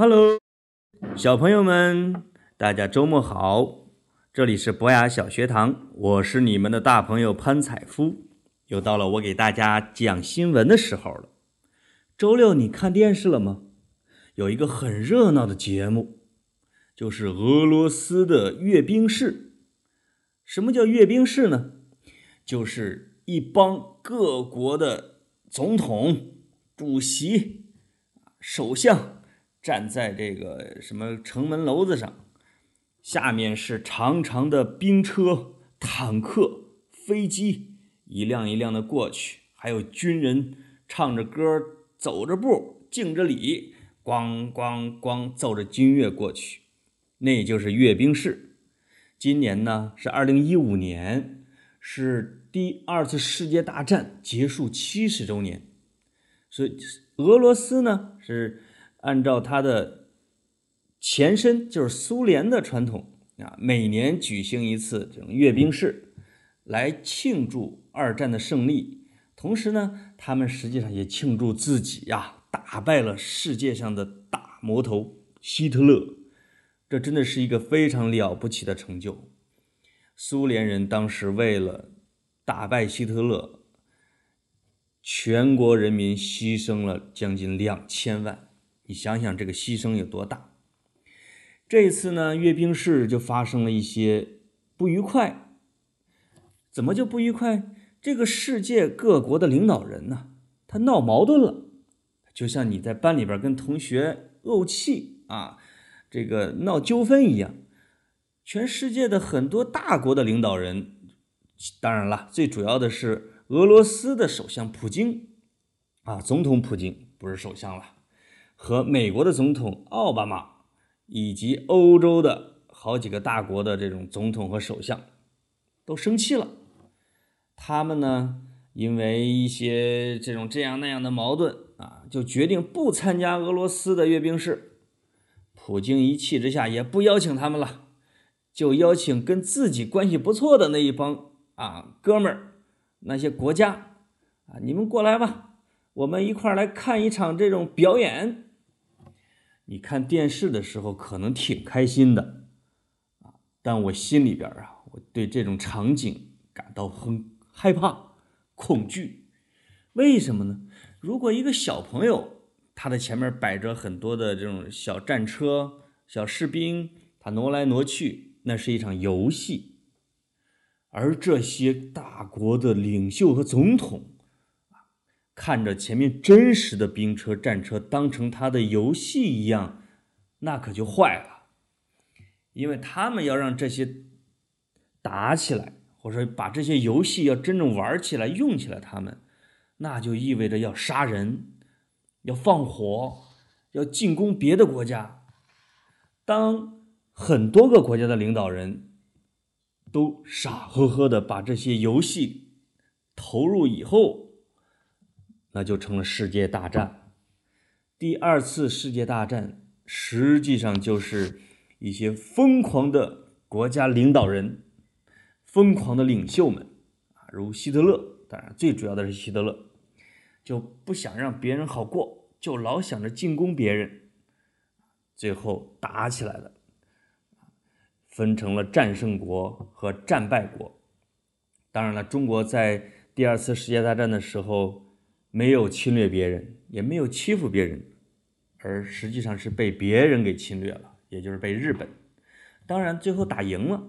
Hello，小朋友们，大家周末好！这里是博雅小学堂，我是你们的大朋友潘采夫。又到了我给大家讲新闻的时候了。周六你看电视了吗？有一个很热闹的节目，就是俄罗斯的阅兵式。什么叫阅兵式呢？就是一帮各国的总统、主席、首相站在这个什么城门楼子上，下面是长长的兵车、坦克、飞机。一辆一辆的过去，还有军人唱着歌、走着步、敬着礼，咣咣咣奏着军乐过去，那就是阅兵式。今年呢是二零一五年，是第二次世界大战结束七十周年，所以俄罗斯呢是按照它的前身就是苏联的传统啊，每年举行一次这种阅兵式，来庆祝。二战的胜利，同时呢，他们实际上也庆祝自己呀打败了世界上的大魔头希特勒，这真的是一个非常了不起的成就。苏联人当时为了打败希特勒，全国人民牺牲了将近两千万，你想想这个牺牲有多大？这一次呢，阅兵式就发生了一些不愉快，怎么就不愉快？这个世界各国的领导人呢，他闹矛盾了，就像你在班里边跟同学怄气啊，这个闹纠纷一样。全世界的很多大国的领导人，当然了，最主要的是俄罗斯的首相普京啊，总统普京不是首相了，和美国的总统奥巴马，以及欧洲的好几个大国的这种总统和首相，都生气了。他们呢，因为一些这种这样那样的矛盾啊，就决定不参加俄罗斯的阅兵式。普京一气之下也不邀请他们了，就邀请跟自己关系不错的那一帮啊哥们儿，那些国家啊，你们过来吧，我们一块儿来看一场这种表演。你看电视的时候可能挺开心的啊，但我心里边啊，我对这种场景感到很。害怕、恐惧，为什么呢？如果一个小朋友，他的前面摆着很多的这种小战车、小士兵，他挪来挪去，那是一场游戏。而这些大国的领袖和总统，看着前面真实的兵车、战车当成他的游戏一样，那可就坏了，因为他们要让这些打起来。或者说，把这些游戏要真正玩起来、用起来，他们那就意味着要杀人、要放火、要进攻别的国家。当很多个国家的领导人都傻呵呵的把这些游戏投入以后，那就成了世界大战。第二次世界大战实际上就是一些疯狂的国家领导人。疯狂的领袖们啊，如希特勒，当然最主要的是希特勒，就不想让别人好过，就老想着进攻别人，最后打起来了，分成了战胜国和战败国。当然了，中国在第二次世界大战的时候没有侵略别人，也没有欺负别人，而实际上是被别人给侵略了，也就是被日本。当然，最后打赢了。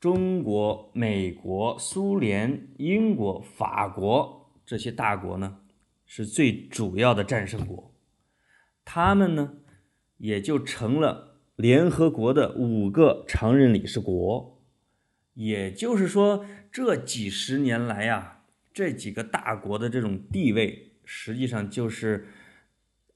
中国、美国、苏联、英国、法国这些大国呢，是最主要的战胜国，他们呢，也就成了联合国的五个常任理事国。也就是说，这几十年来呀，这几个大国的这种地位，实际上就是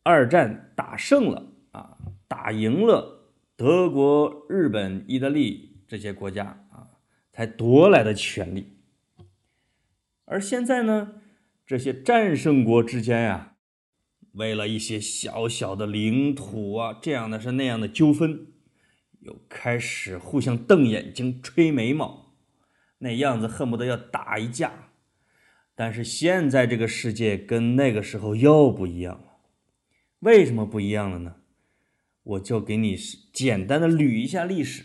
二战打胜了啊，打赢了德国、日本、意大利这些国家啊。才夺来的权利，而现在呢，这些战胜国之间呀，为了一些小小的领土啊，这样的是那样的纠纷，又开始互相瞪眼睛、吹眉毛，那样子恨不得要打一架。但是现在这个世界跟那个时候又不一样了，为什么不一样了呢？我就给你简单的捋一下历史。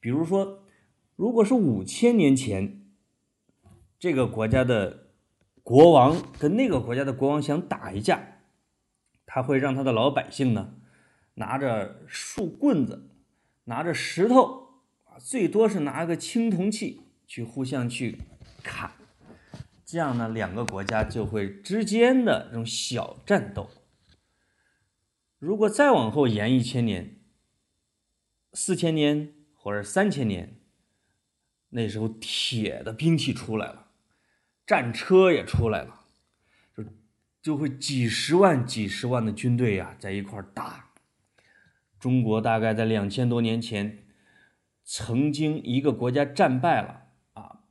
比如说，如果是五千年前，这个国家的国王跟那个国家的国王想打一架，他会让他的老百姓呢，拿着树棍子，拿着石头啊，最多是拿个青铜器去互相去砍，这样呢，两个国家就会之间的这种小战斗。如果再往后延一千年，四千年或者三千年，那时候铁的兵器出来了。战车也出来了，就就会几十万、几十万的军队呀，在一块打。中国大概在两千多年前，曾经一个国家战败了，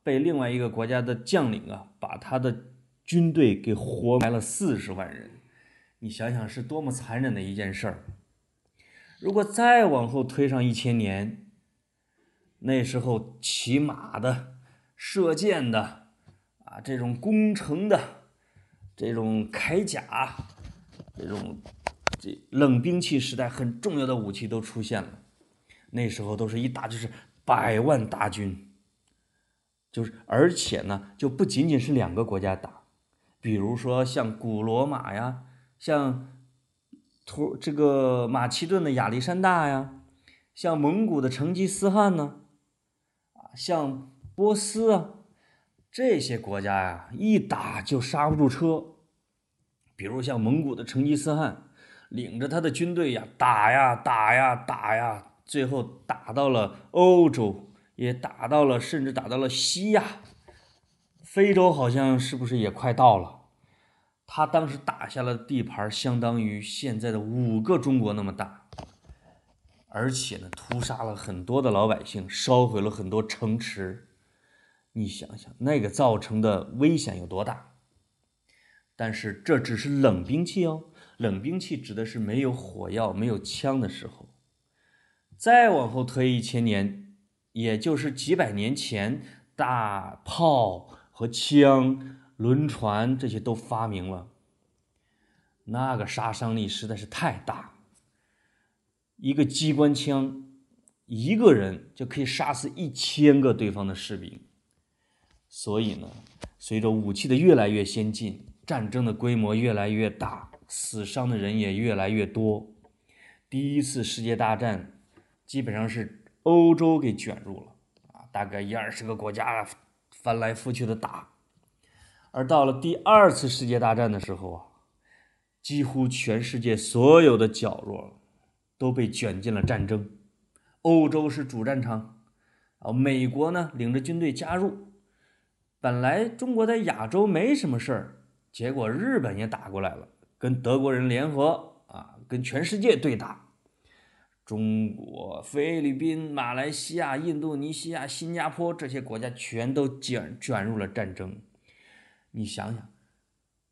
被另外一个国家的将领啊，把他的军队给活埋了四十万人。你想想是多么残忍的一件事儿。如果再往后推上一千年，那时候骑马的、射箭的。啊这种攻城的，这种铠甲，这种这冷兵器时代很重要的武器都出现了。那时候都是一打就是百万大军，就是而且呢，就不仅仅是两个国家打，比如说像古罗马呀，像图这个马其顿的亚历山大呀，像蒙古的成吉思汗呢，啊，像波斯啊。这些国家呀，一打就刹不住车。比如像蒙古的成吉思汗，领着他的军队呀，打呀打呀打呀，最后打到了欧洲，也打到了，甚至打到了西亚、非洲，好像是不是也快到了？他当时打下了地盘，相当于现在的五个中国那么大，而且呢，屠杀了很多的老百姓，烧毁了很多城池。你想想，那个造成的危险有多大？但是这只是冷兵器哦，冷兵器指的是没有火药、没有枪的时候。再往后推一千年，也就是几百年前，大炮和枪、轮船这些都发明了，那个杀伤力实在是太大。一个机关枪，一个人就可以杀死一千个对方的士兵。所以呢，随着武器的越来越先进，战争的规模越来越大，死伤的人也越来越多。第一次世界大战基本上是欧洲给卷入了啊，大概一二十个国家翻来覆去的打。而到了第二次世界大战的时候啊，几乎全世界所有的角落都被卷进了战争。欧洲是主战场啊，美国呢领着军队加入。本来中国在亚洲没什么事儿，结果日本也打过来了，跟德国人联合啊，跟全世界对打。中国、菲律宾、马来西亚、印度尼西亚、新加坡这些国家全都卷卷入了战争。你想想，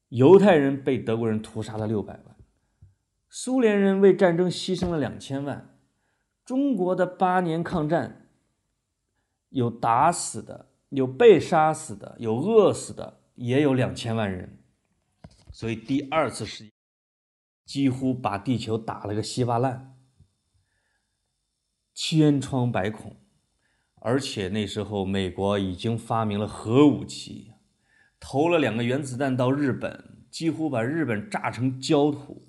犹太人被德国人屠杀了六百万，苏联人为战争牺牲了两千万，中国的八年抗战有打死的。有被杀死的，有饿死的，也有两千万人，所以第二次世界几乎把地球打了个稀巴烂，千疮百孔，而且那时候美国已经发明了核武器，投了两个原子弹到日本，几乎把日本炸成焦土，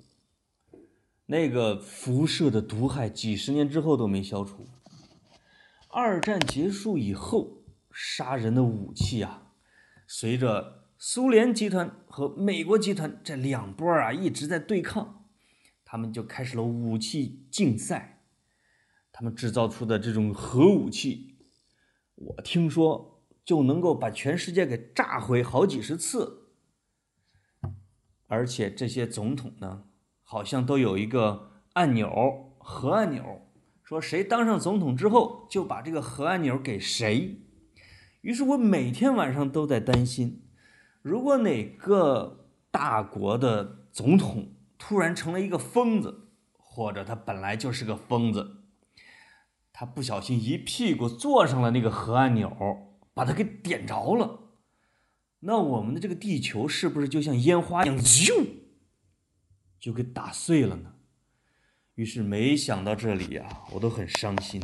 那个辐射的毒害几十年之后都没消除。二战结束以后。杀人的武器啊，随着苏联集团和美国集团这两波啊一直在对抗，他们就开始了武器竞赛。他们制造出的这种核武器，我听说就能够把全世界给炸毁好几十次。而且这些总统呢，好像都有一个按钮，核按钮，说谁当上总统之后，就把这个核按钮给谁。于是我每天晚上都在担心，如果哪个大国的总统突然成了一个疯子，或者他本来就是个疯子，他不小心一屁股坐上了那个核按钮，把它给点着了，那我们的这个地球是不是就像烟花一样，咻，就给打碎了呢？于是没想到这里呀，我都很伤心。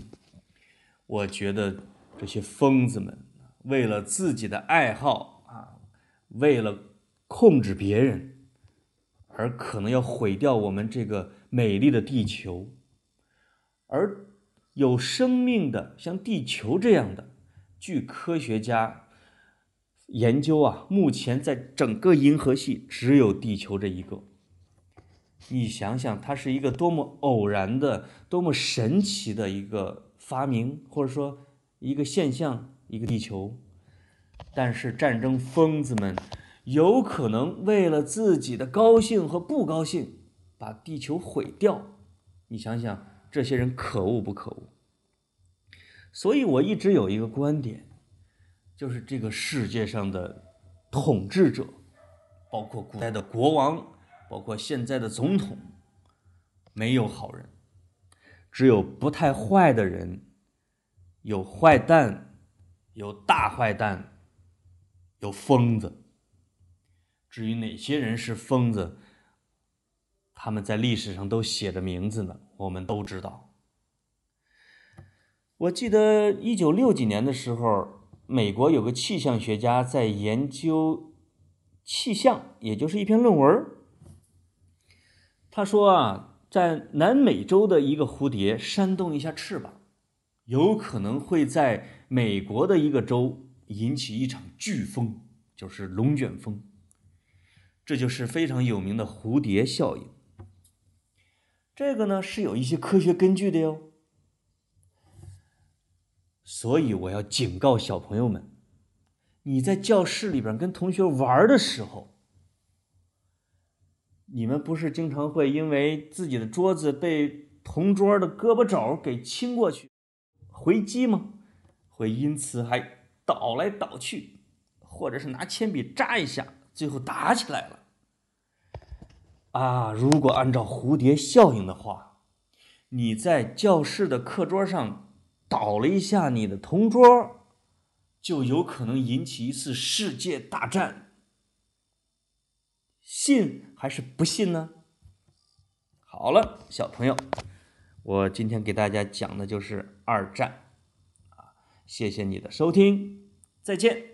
我觉得这些疯子们为了自己的爱好啊，为了控制别人，而可能要毁掉我们这个美丽的地球。而有生命的像地球这样的，据科学家研究啊，目前在整个银河系只有地球这一个。你想想，它是一个多么偶然的、多么神奇的一个发明，或者说一个现象，一个地球。但是战争疯子们有可能为了自己的高兴和不高兴，把地球毁掉。你想想，这些人可恶不可恶？所以我一直有一个观点，就是这个世界上的统治者，包括古代的国王。包括现在的总统，没有好人，只有不太坏的人，有坏蛋，有大坏蛋，有疯子。至于哪些人是疯子，他们在历史上都写着名字呢，我们都知道。我记得一九六几年的时候，美国有个气象学家在研究气象，也就是一篇论文。他说啊，在南美洲的一个蝴蝶扇动一下翅膀，有可能会在美国的一个州引起一场飓风，就是龙卷风。这就是非常有名的蝴蝶效应。这个呢是有一些科学根据的哟。所以我要警告小朋友们，你在教室里边跟同学玩的时候。你们不是经常会因为自己的桌子被同桌的胳膊肘给亲过去，回击吗？会因此还倒来倒去，或者是拿铅笔扎一下，最后打起来了。啊，如果按照蝴蝶效应的话，你在教室的课桌上倒了一下你的同桌，就有可能引起一次世界大战。信还是不信呢？好了，小朋友，我今天给大家讲的就是二战，啊，谢谢你的收听，再见。